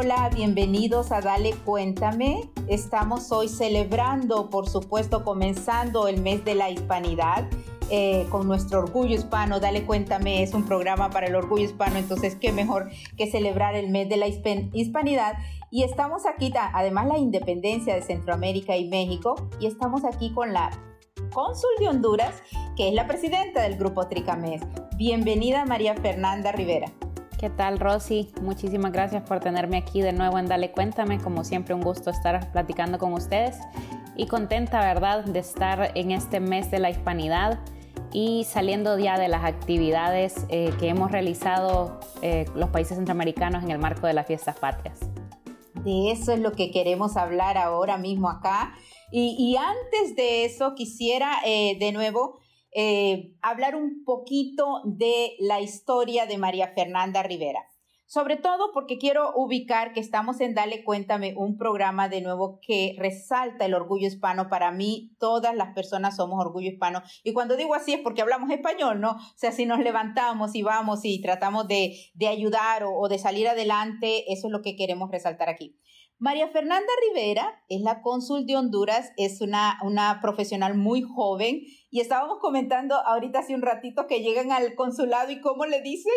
hola, bienvenidos a Dale Cuéntame. Estamos hoy celebrando, por supuesto, comenzando el mes de la hispanidad. Eh, con nuestro orgullo hispano. Dale cuéntame, es un programa para el orgullo hispano, entonces qué mejor que celebrar el mes de la hispanidad. Y estamos aquí, además la independencia de Centroamérica y México, y estamos aquí con la cónsul de Honduras, que es la presidenta del grupo Tricamés. Bienvenida María Fernanda Rivera. ¿Qué tal, Rosy? Muchísimas gracias por tenerme aquí de nuevo en Dale Cuéntame. Como siempre, un gusto estar platicando con ustedes y contenta, ¿verdad?, de estar en este mes de la hispanidad y saliendo ya de las actividades eh, que hemos realizado eh, los países centroamericanos en el marco de las fiestas patrias. De eso es lo que queremos hablar ahora mismo acá. Y, antes de eso, quisiera eh, de nuevo eh, hablar un poquito de la historia de María Fernanda Rivera. Sobre todo porque quiero ubicar que estamos en Dale Cuéntame, un programa de nuevo que resalta el orgullo hispano. Para mí, todas las personas somos orgullo hispano. Y cuando digo así es porque hablamos español, ¿no? O sea, si nos levantamos y vamos y tratamos de, ayudar o de salir adelante, eso es lo que queremos resaltar aquí. María Fernanda Rivera es la cónsul de Honduras, es una, una profesional muy joven y estábamos comentando ahorita hace un ratito que llegan al consulado y cómo le dicen.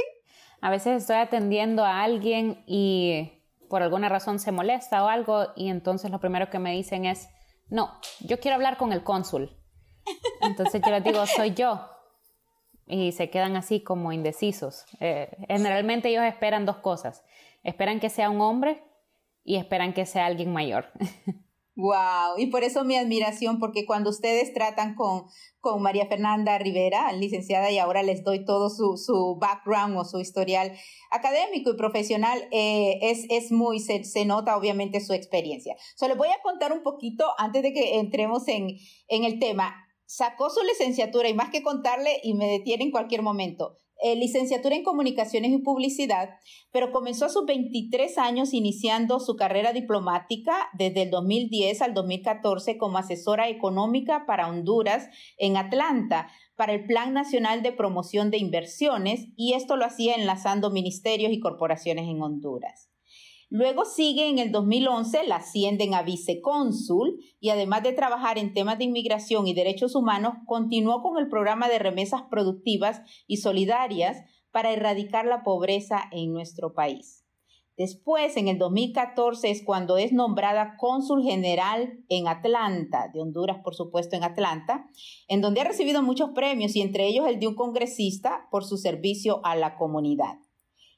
A veces estoy atendiendo a alguien y por alguna razón se molesta o algo y entonces lo primero que me dicen es, no, yo quiero hablar con el cónsul. Entonces yo les digo, soy yo. Y se quedan así como indecisos. Eh, generalmente ellos esperan dos cosas. Esperan que sea un hombre y esperan que sea alguien mayor. Wow, y por eso mi admiración, porque cuando ustedes tratan con, con María Fernanda Rivera, licenciada, y ahora les doy todo su, su background o su historial académico y profesional, eh, es, es muy, se, se, nota obviamente su experiencia. So, les voy a contar un poquito antes de que entremos en, en el tema. Sacó su licenciatura y más que contarle, y me detiene en cualquier momento, eh, licenciatura en Comunicaciones y Publicidad, pero comenzó a sus 23 años iniciando su carrera diplomática desde el 2010 al 2014 como asesora económica para Honduras en Atlanta para el Plan Nacional de Promoción de Inversiones y esto lo hacía enlazando ministerios y corporaciones en Honduras. Luego sigue en el 2011, la ascienden a vicecónsul y además de trabajar en temas de inmigración y derechos humanos, continuó con el programa de remesas productivas y solidarias para erradicar la pobreza en nuestro país. Después, en el 2014, es cuando es nombrada cónsul general en Atlanta, de Honduras, por supuesto, en Atlanta, en donde ha recibido muchos premios y entre ellos el de un congresista por su servicio a la comunidad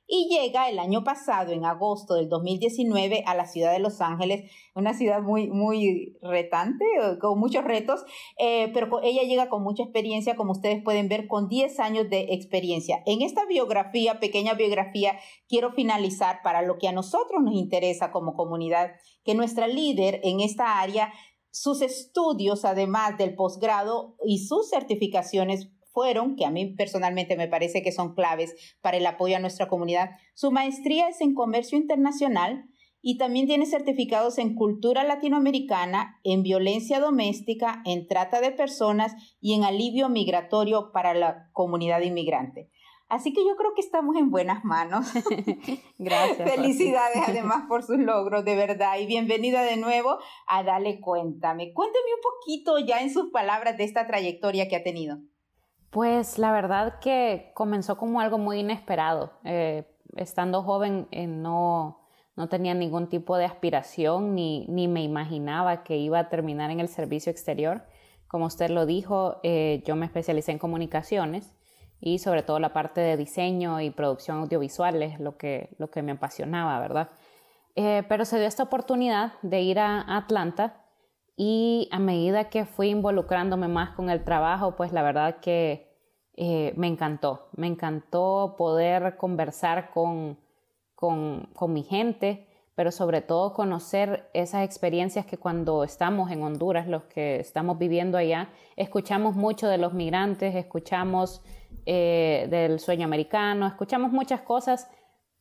y llega el año pasado, en agosto del 2019, a la ciudad de Los Ángeles, una ciudad muy, muy retante, con muchos retos, eh, pero ella llega con mucha experiencia, como ustedes pueden ver, con 10 años de experiencia. En esta biografía, pequeña biografía, quiero finalizar para lo que a nosotros nos interesa como comunidad, que nuestra líder en esta área sus estudios, además del posgrado y sus certificaciones fueron, que a mí personalmente me parece que son claves para el apoyo a nuestra comunidad. Su maestría es en comercio internacional y también tiene certificados en cultura latinoamericana, en violencia doméstica, en trata de personas y en alivio migratorio para la comunidad inmigrante. Así que yo creo que estamos en buenas manos. Gracias. Felicidades además por sus logros, de verdad. Y bienvenida de nuevo a Dale Cuéntame. Cuénteme un poquito ya en sus palabras de esta trayectoria que ha tenido. Pues la verdad que comenzó como algo muy inesperado. Eh, estando joven eh, no, no, tenía ningún tipo de aspiración ni, ni, me imaginaba que iba a terminar en el servicio exterior. Como usted lo dijo, eh, yo me especialicé en comunicaciones y sobre todo la parte de diseño y producción audiovisual es lo que, lo que me apasionaba, ¿verdad? pero se dio esta oportunidad de ir a Atlanta y a medida que fui involucrándome más con el trabajo, pues la verdad que eh, me encantó. Me encantó poder conversar con, con, mi gente, pero sobre todo conocer esas experiencias que cuando estamos en Honduras, los que estamos viviendo allá, escuchamos mucho de los migrantes, escuchamos eh, del sueño americano, escuchamos muchas cosas,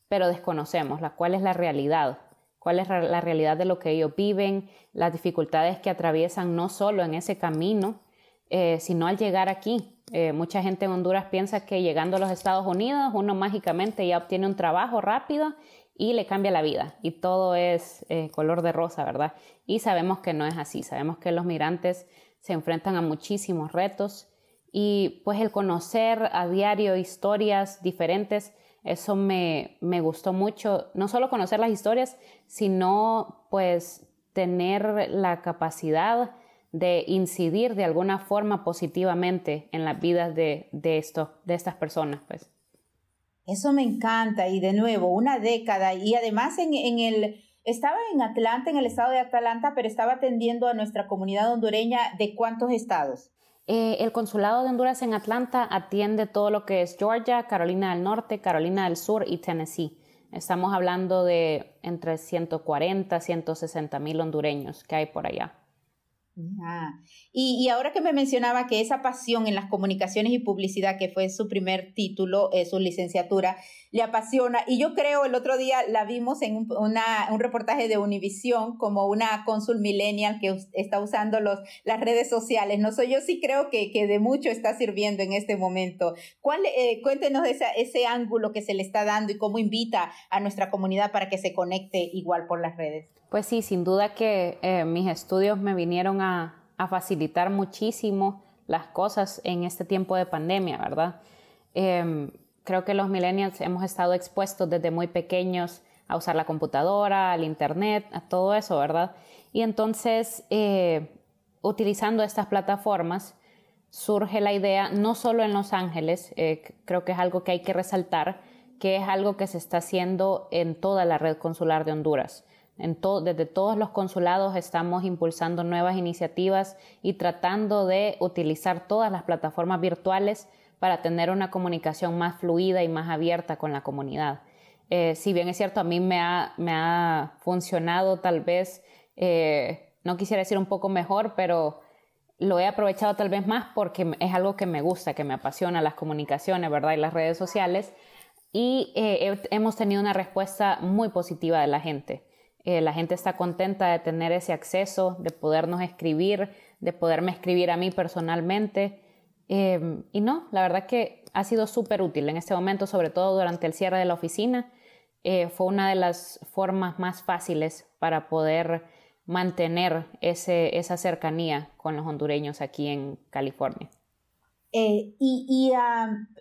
pero desconocemos la cuál es la realidad cuál es la realidad de lo que ellos viven, las dificultades que atraviesan no solo en ese camino, eh, sino al llegar aquí. Eh, mucha gente en Honduras piensa que llegando a los Estados Unidos uno mágicamente ya obtiene un trabajo rápido y le cambia la vida. Y todo es eh, color de rosa, ¿verdad? Y sabemos que no es así, sabemos que los migrantes se enfrentan a muchísimos retos. Y pues el conocer a diario historias diferentes, eso me, me gustó mucho, no solo conocer las historias, sino pues tener la capacidad de incidir de alguna forma positivamente en las vidas de, de, esto, de estas personas, pues. Eso me encanta y de nuevo, una década y además en, en, el, estaba en Atlanta, en el estado de Atlanta, pero estaba atendiendo a nuestra comunidad hondureña de cuántos estados. Eh, el Consulado de Honduras en Atlanta atiende todo lo que es Georgia, Carolina del Norte, Carolina del Sur y Tennessee. Estamos hablando de entre 140, 160 mil hondureños que hay por allá. Y, ahora que me mencionaba que esa pasión en las comunicaciones y publicidad, que fue su primer título, eh, su licenciatura, le apasiona. Y yo creo, el otro día la vimos en un, un reportaje de Univisión como una cónsul millennial que está usando los, las redes sociales. No soy yo sí creo que, que de mucho está sirviendo en este momento. ¿Cuál, eh, cuéntenos ese ángulo que se le está dando y cómo invita a nuestra comunidad para que se conecte igual por las redes. Pues sí, sin duda que eh, mis estudios me vinieron a, facilitar muchísimo las cosas en este tiempo de pandemia, ¿verdad? Em, creo que los millennials hemos estado expuestos desde muy pequeños a usar la computadora, al internet, a todo eso, ¿verdad? Y entonces, eh, utilizando estas plataformas, surge la idea, no solo en Los Ángeles, eh, creo que es algo que hay que resaltar, que es algo que se está haciendo en toda la red consular de Honduras desde todos los consulados estamos impulsando nuevas iniciativas y tratando de utilizar todas las plataformas virtuales para tener una comunicación más fluida y más abierta con la comunidad. Eh, si bien es cierto, a mí me ha, funcionado tal vez, eh, no quisiera decir un poco mejor, pero lo he aprovechado tal vez más porque es algo que me gusta, que me apasiona las comunicaciones, ¿verdad? Y las redes sociales. Y eh, hemos tenido una respuesta muy positiva de la gente. Eh, la gente está contenta de tener ese acceso, de podernos escribir, de poderme escribir a mí personalmente. Eh, y no, la verdad que ha sido súper útil en este momento, sobre todo durante el cierre de la oficina. Eh, fue una de las formas más fáciles para poder mantener esa cercanía con los hondureños aquí en California. Y, y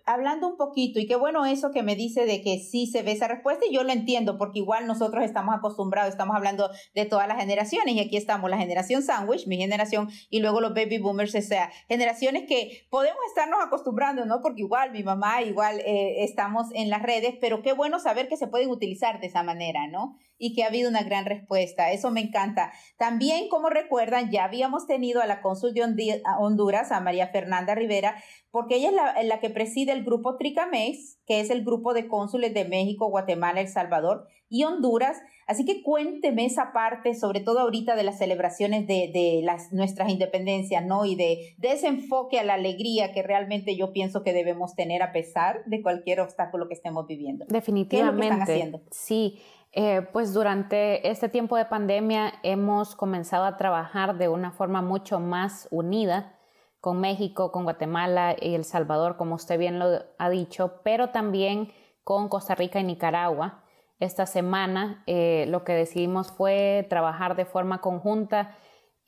hablando un poquito, y qué bueno eso que me dice de que sí se ve esa respuesta, y yo lo entiendo, porque igual nosotros estamos acostumbrados, estamos hablando de todas las generaciones, y aquí estamos, la generación sandwich, mi generación, y luego los baby boomers, o sea, generaciones que podemos estarnos acostumbrando, ¿no? Porque igual mi mamá, igual eh, estamos en las redes, pero qué bueno saber que se pueden utilizar de esa manera, ¿no? Y que ha habido una gran respuesta, eso me encanta. También, como recuerdan, ya habíamos tenido a la cónsul de Honduras, a María Fernanda Rivera, porque ella es la, la que preside el grupo Tricamex, que es el grupo de cónsules de México, Guatemala, El Salvador y Honduras. Así que cuénteme esa parte, sobre todo ahorita de las celebraciones de, de las, nuestras independencias, ¿no? Y de, de, ese enfoque a la alegría que realmente yo pienso que debemos tener a pesar de cualquier obstáculo que estemos viviendo. Definitivamente. ¿Qué están haciendo? Sí. Eh, pues durante este tiempo de pandemia hemos comenzado a trabajar de una forma mucho más unida con México, con Guatemala y El Salvador, como usted bien lo ha dicho, pero también con Costa Rica y Nicaragua. Esta semana eh, lo que decidimos fue trabajar de forma conjunta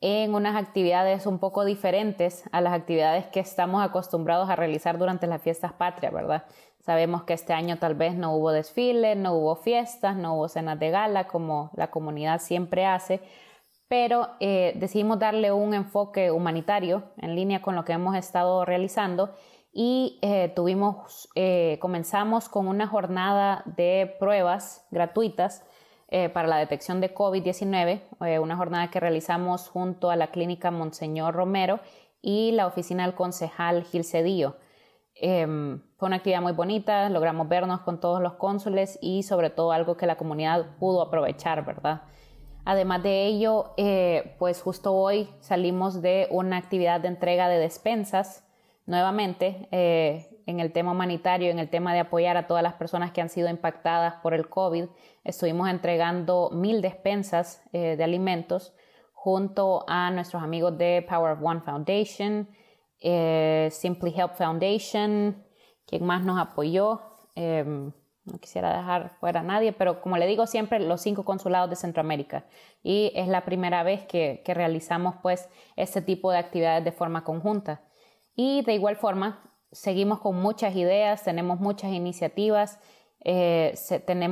en unas actividades un poco diferentes a las actividades que estamos acostumbrados a realizar durante las fiestas patrias, ¿verdad? Sabemos que este año tal vez no hubo desfiles, no hubo fiestas, no hubo cenas de gala como la comunidad siempre hace, pero eh, decidimos darle un enfoque humanitario en línea con lo que hemos estado realizando y eh, tuvimos, eh, comenzamos con una jornada de pruebas gratuitas para la detección de COVID-19, una jornada que realizamos junto a la clínica Monseñor Romero y la oficina del concejal Gil Cedillo. Em, fue una actividad muy bonita, logramos vernos con todos los cónsules y sobre todo algo que la comunidad pudo aprovechar, ¿verdad? Además de ello, eh, pues justo hoy salimos de una actividad de entrega de despensas nuevamente eh, en el tema humanitario, en el tema de apoyar a todas las personas que han sido impactadas por el COVID. Estuvimos entregando mil despensas eh, de alimentos junto a nuestros amigos de Power of One Foundation, Simply Help Foundation, quien más nos apoyó. Em, no quisiera dejar fuera a nadie, pero como le digo siempre, los cinco consulados de Centroamérica. Y es la primera vez que, realizamos pues este tipo de actividades de forma conjunta. Y de igual forma, seguimos con muchas ideas, tenemos muchas iniciativas, eh,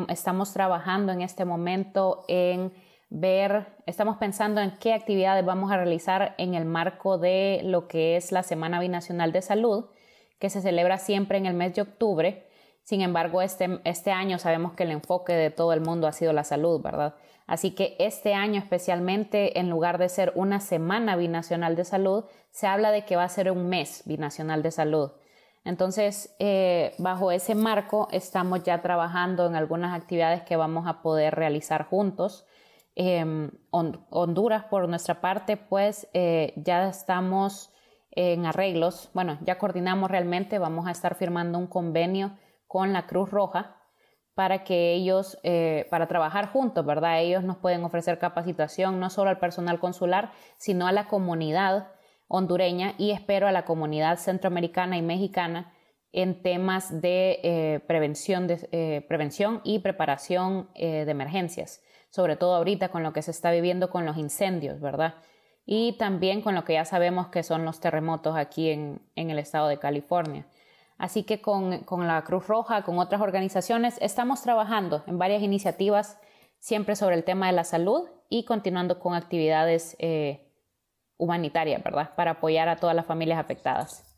estamos trabajando en este momento en ver, estamos pensando en qué actividades vamos a realizar en el marco de lo que es la Semana Binacional de Salud, que se celebra siempre en el mes de octubre sin embargo, este, este año sabemos que el enfoque de todo el mundo ha sido la salud, ¿verdad? Así que este año especialmente, en lugar de ser una semana binacional de salud, se habla de que va a ser un mes binacional de salud. Entonces, eh, bajo ese marco, estamos ya trabajando en algunas actividades que vamos a poder realizar juntos. Em, Honduras, por nuestra parte, pues eh, ya estamos en arreglos. Bueno, ya coordinamos realmente, vamos a estar firmando un convenio con la Cruz Roja para que ellos, eh, para trabajar juntos, ¿verdad? Ellos nos pueden ofrecer capacitación no solo al personal consular, sino a la comunidad hondureña y espero a la comunidad centroamericana y mexicana en temas de, eh, prevención, de prevención y preparación de emergencias, sobre todo ahorita con lo que se está viviendo con los incendios, ¿verdad? Y también con lo que ya sabemos que son los terremotos aquí en el estado de California. Así que con, la Cruz Roja, con otras organizaciones, estamos trabajando en varias iniciativas siempre sobre el tema de la salud y continuando con actividades eh, humanitarias, ¿verdad? Para apoyar a todas las familias afectadas.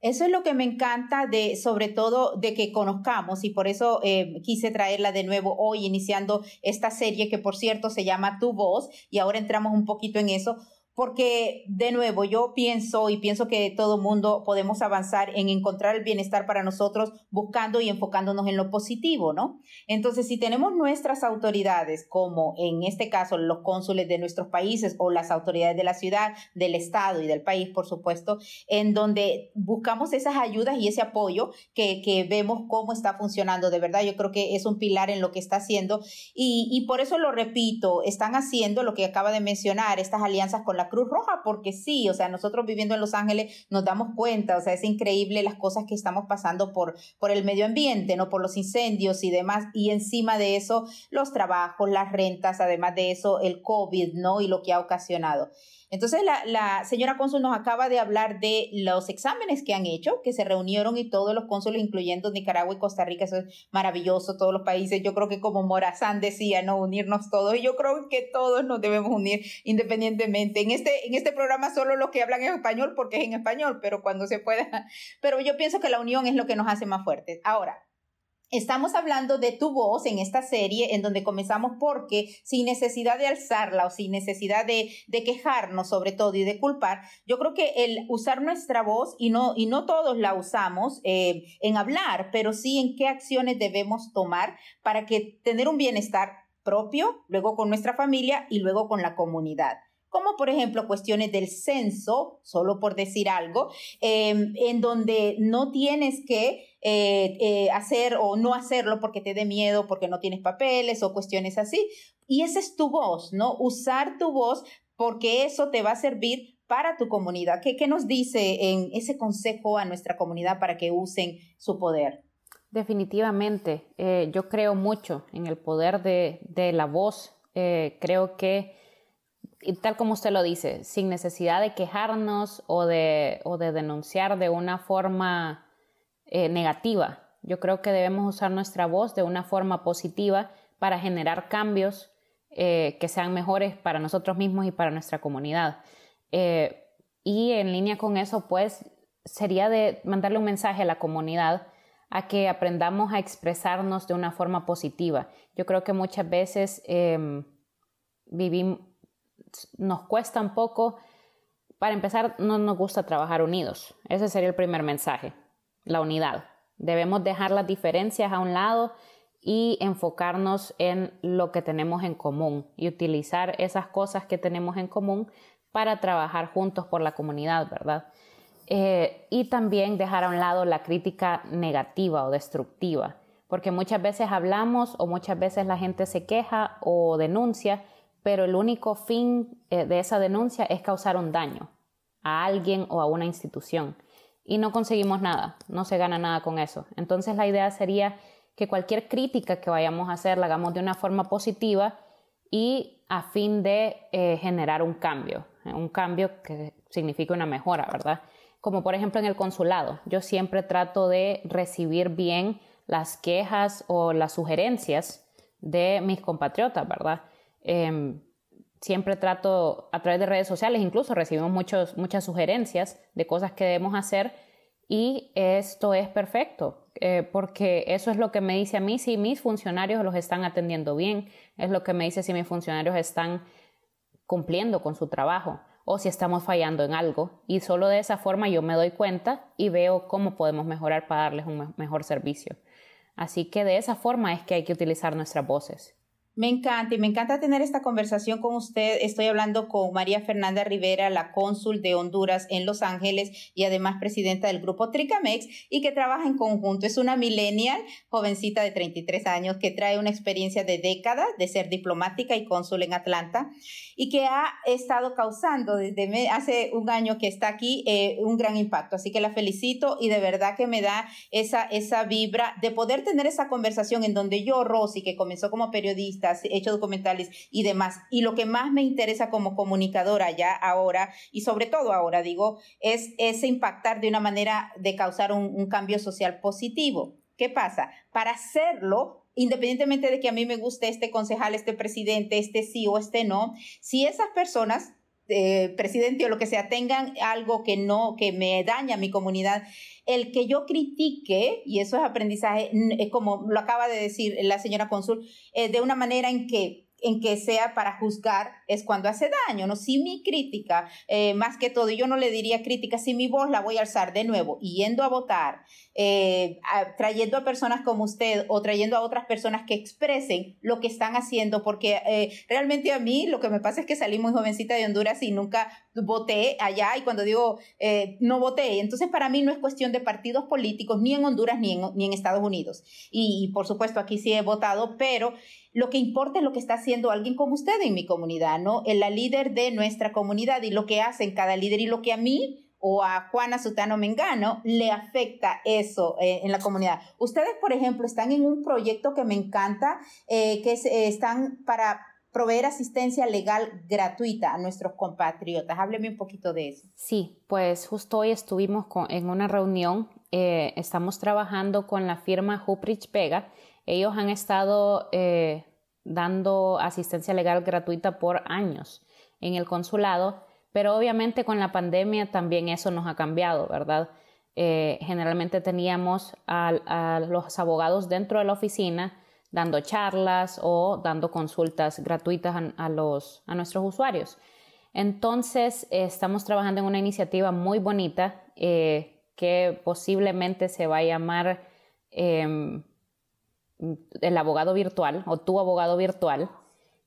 Eso es lo que me encanta de, sobre todo, de que conozcamos y por eso eh, quise traerla de nuevo hoy, iniciando esta serie que, por cierto, se llama Tu Voz y ahora entramos un poquito en eso, porque de nuevo yo pienso y pienso que todo mundo podemos avanzar en encontrar el bienestar para nosotros buscando y enfocándonos en lo positivo, ¿no? Entonces, si tenemos nuestras autoridades, como en este caso los cónsules de nuestros países o las autoridades de la ciudad, del estado y del país, por supuesto, en donde buscamos esas ayudas y ese apoyo que, que vemos cómo está funcionando, de verdad, yo creo que es un pilar en lo que está haciendo y, y por eso lo repito, están haciendo lo que acaba de mencionar, estas alianzas con la Cruz Roja, porque sí, o sea, nosotros viviendo en Los Ángeles nos damos cuenta, o sea, es increíble las cosas que estamos pasando por, por el medio ambiente, ¿no? Por los incendios y demás, y encima de eso, los trabajos, las rentas, además de eso, el COVID, ¿no? Y lo que ha ocasionado. Entonces, la, señora cónsul nos acaba de hablar de los exámenes que han hecho, que se reunieron y todos los cónsules, incluyendo Nicaragua y Costa Rica, eso es maravilloso, todos los países. Yo creo que como Morazán decía, ¿no? Unirnos todos. Y yo creo que todos nos debemos unir independientemente. En este, en este programa solo los que hablan en español, porque es en español, pero cuando se pueda. Pero yo pienso que la unión es lo que nos hace más fuertes. Ahora, Estamos hablando de tu voz en esta serie en donde comenzamos porque sin necesidad de alzarla o sin necesidad de, quejarnos sobre todo y de culpar, yo creo que el usar nuestra voz y no, y no todos la usamos eh, en hablar, pero sí en qué acciones debemos tomar para que tener un bienestar propio, luego con nuestra familia y luego con la comunidad como por ejemplo cuestiones del censo, solo por decir algo, em, en donde no tienes que eh, eh, hacer o no hacerlo porque te dé miedo, porque no tienes papeles o cuestiones así. Y esa es tu voz, ¿no? Usar tu voz porque eso te va a servir para tu comunidad. ¿Qué, qué nos dice en ese consejo a nuestra comunidad para que usen su poder? Definitivamente, eh, yo creo mucho en el poder de, de la voz. creo que y tal como usted lo dice, sin necesidad de quejarnos o de, o de denunciar de una forma eh, negativa. Yo creo que debemos usar nuestra voz de una forma positiva para generar cambios eh, que sean mejores para nosotros mismos y para nuestra comunidad. Eh, y en línea con eso, pues, sería de mandarle un mensaje a la comunidad a que aprendamos a expresarnos de una forma positiva. Yo creo que muchas veces em, vivimos nos cuesta un poco, para empezar, no nos gusta trabajar unidos. Ese sería el primer mensaje, la unidad. Debemos dejar las diferencias a un lado y enfocarnos en lo que tenemos en común y utilizar esas cosas que tenemos en común para trabajar juntos por la comunidad, ¿verdad? Eh, y también dejar a un lado la crítica negativa o destructiva, porque muchas veces hablamos o muchas veces la gente se queja o denuncia pero el único fin eh, de esa denuncia es causar un daño a alguien o a una institución. Y no conseguimos nada, no se gana nada con eso. Entonces la idea sería que cualquier crítica que vayamos a hacer la hagamos de una forma positiva y a fin de eh, generar un cambio, un cambio que signifique una mejora, ¿verdad? Como por ejemplo en el consulado, yo siempre trato de recibir bien las quejas o las sugerencias de mis compatriotas, ¿verdad? Em, siempre trato a través de redes sociales, incluso recibimos muchos, muchas sugerencias de cosas que debemos hacer y esto es perfecto, eh, porque eso es lo que me dice a mí si mis funcionarios los están atendiendo bien, es lo que me dice si mis funcionarios están cumpliendo con su trabajo o si estamos fallando en algo. Y solo de esa forma yo me doy cuenta y veo cómo podemos mejorar para darles un mejor servicio. Así que de esa forma es que hay que utilizar nuestras voces. Me encanta y me encanta tener esta conversación con usted. Estoy hablando con María Fernanda Rivera, la cónsul de Honduras en Los Ángeles y además presidenta del grupo Tricamex y que trabaja en conjunto. Es una millennial, jovencita de 33 años que trae una experiencia de décadas de ser diplomática y cónsul en Atlanta y que ha estado causando desde hace un año que está aquí eh, un gran impacto. Así que la felicito y de verdad que me da esa, esa vibra de poder tener esa conversación en donde yo, Rosy, que comenzó como periodista, hecho documentales y demás. Y lo que más me interesa como comunicadora ya ahora, y sobre todo ahora digo, es ese impactar de una manera de causar un, un cambio social positivo. ¿Qué pasa? Para hacerlo, independientemente de que a mí me guste este concejal, este presidente, este sí o este no, si esas personas eh, presidente o lo que sea tengan algo que no, que me daña a mi comunidad, el que yo critique, y eso es aprendizaje, como lo acaba de decir la señora Consul, eh, de una manera en que en que sea para juzgar es cuando hace daño, ¿no? Si mi crítica, eh, más que todo, yo no le diría crítica, si mi voz la voy a alzar de nuevo, yendo a votar, eh, trayendo a personas como usted o trayendo a otras personas que expresen lo que están haciendo, porque eh, realmente a mí lo que me pasa es que salí muy jovencita de Honduras y nunca voté allá y cuando digo no voté, entonces para mí no es cuestión de partidos políticos ni en Honduras ni en, ni en Estados Unidos. Y, y por supuesto aquí sí he votado, pero lo que importa es lo que está haciendo alguien como usted en mi comunidad, ¿no? La líder de nuestra comunidad y lo que hace cada líder y lo que a mí o a Juana Sutano Mengano le afecta eso eh, en la comunidad. Ustedes, por ejemplo, están en un proyecto que me encanta, eh, que eh, están para proveer asistencia legal gratuita a nuestros compatriotas. Hábleme un poquito de eso. Sí, pues justo hoy estuvimos en una reunión, estamos trabajando con la firma Huprich Pega, ellos han estado eh, dando asistencia legal gratuita por años en el consulado, pero obviamente con la pandemia también eso nos ha cambiado, ¿verdad? Eh, generalmente teníamos a, los abogados dentro de la oficina dando charlas o dando consultas gratuitas a, los, a nuestros usuarios. Entonces, estamos trabajando en una iniciativa muy bonita eh, que posiblemente se va a llamar em, el abogado virtual o tu abogado virtual.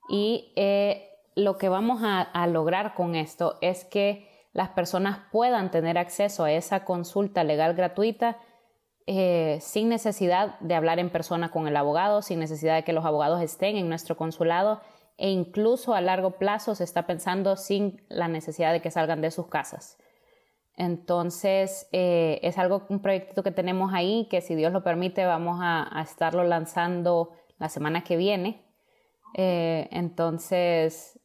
Y eh, lo que vamos a, lograr con esto es que las personas puedan tener acceso a esa consulta legal gratuita eh, sin necesidad de hablar en persona con el abogado, sin necesidad de que los abogados estén en nuestro consulado e incluso a largo plazo se está pensando sin la necesidad de que salgan de sus casas. Entonces, eh, es algo, un proyecto que tenemos ahí que si Dios lo permite vamos a, estarlo lanzando la semana que viene. Eh, entonces,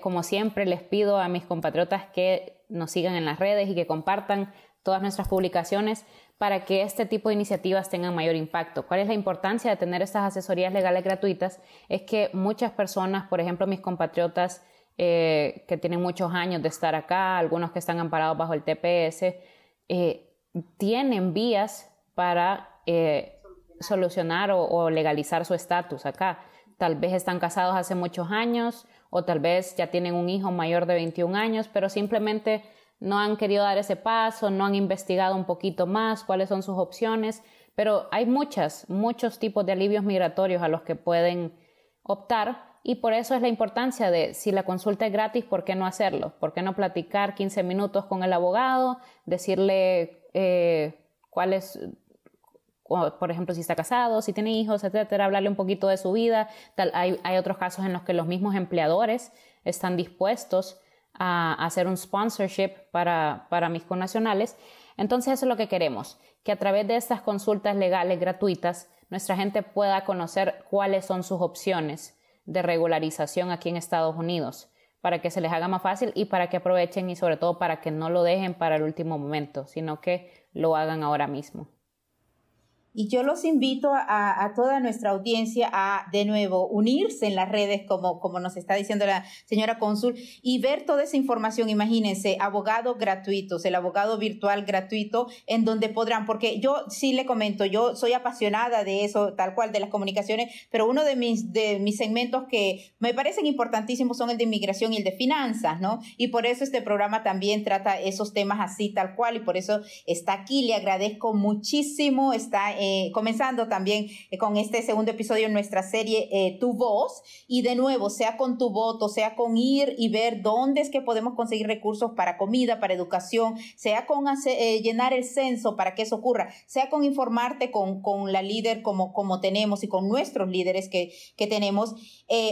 como siempre, les pido a mis compatriotas que nos sigan en las redes y que compartan todas nuestras publicaciones para que este tipo de iniciativas tengan mayor impacto. ¿Cuál es la importancia de tener estas asesorías legales gratuitas? Es que muchas personas, por ejemplo, mis compatriotas, eh, que tienen muchos años de estar acá, algunos que están amparados bajo el TPS, eh, tienen vías para eh, solucionar o, legalizar su estatus acá. Tal vez están casados hace muchos años o tal vez ya tienen un hijo mayor de 21 años, pero simplemente no han querido dar ese paso, no han investigado un poquito más cuáles son sus opciones, pero hay muchas, muchos tipos de alivios migratorios a los que pueden optar y por eso es la importancia de, si la consulta es gratis, ¿por qué no hacerlo? ¿Por qué no platicar 15 minutos con el abogado, decirle eh, cuál es, por ejemplo, si está casado, si tiene hijos, etcétera, hablarle un poquito de su vida. hay, otros casos en los que los mismos empleadores están dispuestos a, hacer un sponsorship para, para mis connacionales. Entonces eso es lo que queremos, que a través de estas consultas legales gratuitas nuestra gente pueda conocer cuáles son sus opciones de regularización aquí en Estados Unidos, para que se les haga más fácil y para que aprovechen y sobre todo para que no lo dejen para el último momento, sino que lo hagan ahora mismo. Y yo los invito a, toda nuestra audiencia a, de nuevo, unirse en las redes, como, como nos está diciendo la señora cónsul, y ver toda esa información. Imagínense, abogados gratuitos, el abogado virtual gratuito, en donde podrán, porque yo sí le comento, yo soy apasionada de eso, tal cual, de las comunicaciones, pero uno de mis, de mis segmentos que me parecen importantísimos son el de inmigración y el de finanzas, ¿no? Y por eso este programa también trata esos temas así, tal cual, y por eso está aquí. Le agradezco muchísimo, está en eh, comenzando también eh, con este segundo episodio en nuestra serie eh, Tu Voz. Y de nuevo, sea con tu voto, sea con ir y ver dónde es que podemos conseguir recursos para comida, para educación, sea con llenar el censo para que eso ocurra, sea con informarte con, con la líder como, como tenemos y con nuestros líderes que, que tenemos,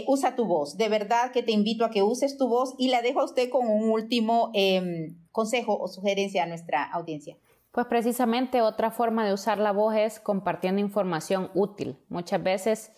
usa tu voz. De verdad que te invito a que uses tu voz y la dejo a usted con un último em, consejo o sugerencia a nuestra audiencia. Pues precisamente otra forma de usar la voz es compartiendo información útil. Muchas veces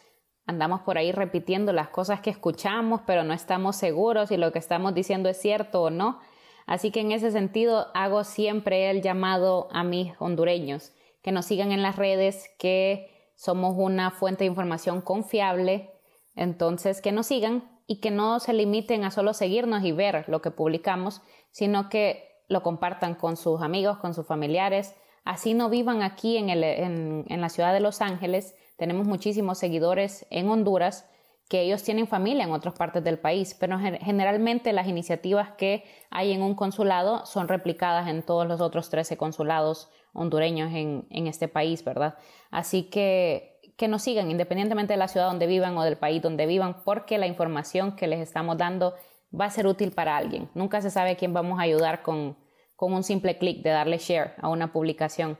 andamos por ahí repitiendo las cosas que escuchamos, pero no estamos seguros si lo que estamos diciendo es cierto o no. Así que en ese sentido hago siempre el llamado a mis hondureños que nos sigan en las redes, que somos una fuente de información confiable, entonces que nos sigan y que no se limiten a solo seguirnos y ver lo que publicamos, sino que lo compartan con sus amigos, con sus familiares. Así no vivan aquí en, el, en, la ciudad de Los Ángeles. Tenemos muchísimos seguidores en Honduras que ellos tienen familia en otras partes del país, pero generalmente las iniciativas que hay en un consulado son replicadas en todos los otros 13 consulados hondureños en, en este país, ¿verdad? Así que que nos sigan independientemente de la ciudad donde vivan o del país donde vivan, porque la información que les estamos dando va a ser útil para alguien. Nunca se sabe a quién vamos a ayudar con, con un simple clic de darle share a una publicación.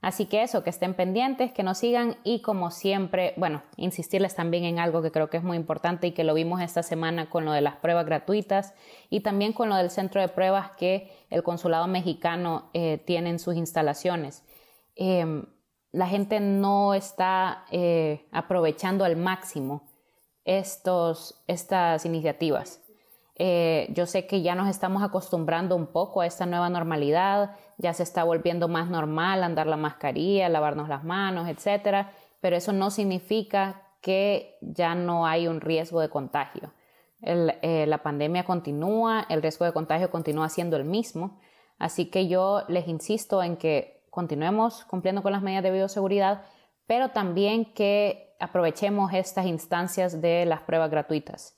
Así que eso, que estén pendientes, que nos sigan y como siempre, bueno, insistirles también en algo que creo que es muy importante y que lo vimos esta semana con lo de las pruebas gratuitas y también con lo del centro de pruebas que el consulado mexicano eh, tiene en sus instalaciones. Em, la gente no está eh, aprovechando al máximo estos, estas iniciativas. Eh, yo sé que ya nos estamos acostumbrando un poco a esta nueva normalidad, ya se está volviendo más normal andar la mascarilla, lavarnos las manos, etcétera, pero eso no significa que ya no hay un riesgo de contagio. Eh, la pandemia continúa, el riesgo de contagio continúa siendo el mismo, así que yo les insisto en que continuemos cumpliendo con las medidas de bioseguridad, pero también que aprovechemos estas instancias de las pruebas gratuitas.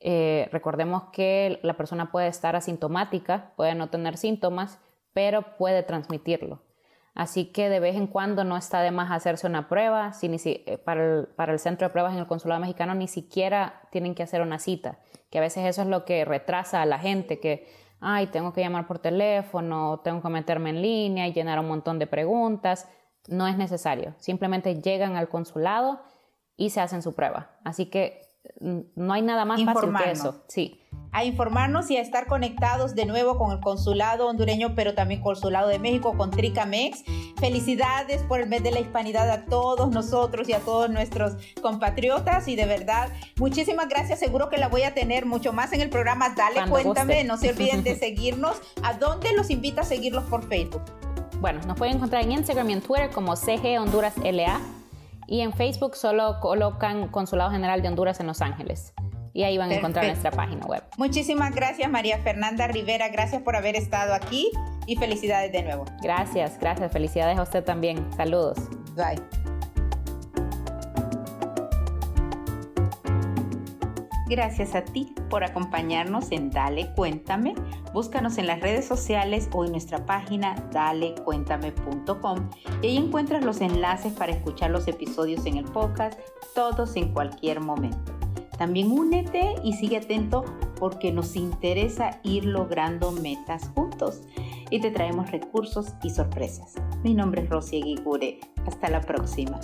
Eh, recordemos que la persona puede estar asintomática, puede no tener síntomas, pero puede transmitirlo. Así que de vez en cuando no está de más hacerse una prueba. Eh, para, el, para, el, centro de pruebas en el consulado mexicano ni siquiera tienen que hacer una cita, que a veces eso es lo que retrasa a la gente, que, ay, tengo que llamar por teléfono, tengo que meterme en línea y llenar un montón de preguntas. No es necesario. Simplemente llegan al consulado y se hacen su prueba. Así que no hay nada más fácil que eso. Sí. A informarnos y a estar conectados de nuevo con el consulado hondureño, pero también consulado de México, con Tricamex. Felicidades por el mes de la hispanidad a todos nosotros y a todos nuestros compatriotas. Y de verdad, muchísimas gracias. Seguro que la voy a tener mucho más en el programa. Dale, cuéntame. No se olviden de seguirnos. ¿A dónde los invita a seguirlos por Facebook? Bueno, nos pueden encontrar en Instagram y en Twitter como CG Honduras LA y en Facebook solo colocan Consulado General de Honduras en Los Ángeles. Y ahí van a encontrar nuestra página web. Muchísimas gracias María Fernanda Rivera, gracias por haber estado aquí y felicidades de nuevo. Gracias, gracias, felicidades a usted también. Saludos. Bye. Gracias a ti por acompañarnos en Dale Cuéntame. Búscanos en las redes sociales o en nuestra página dalecuéntame.com y ahí encuentras los enlaces para escuchar los episodios en el podcast, todos en cualquier momento. También únete y sigue atento porque nos interesa ir logrando metas juntos y te traemos recursos y sorpresas. Mi nombre es Rosy Aguigure. Hasta la próxima.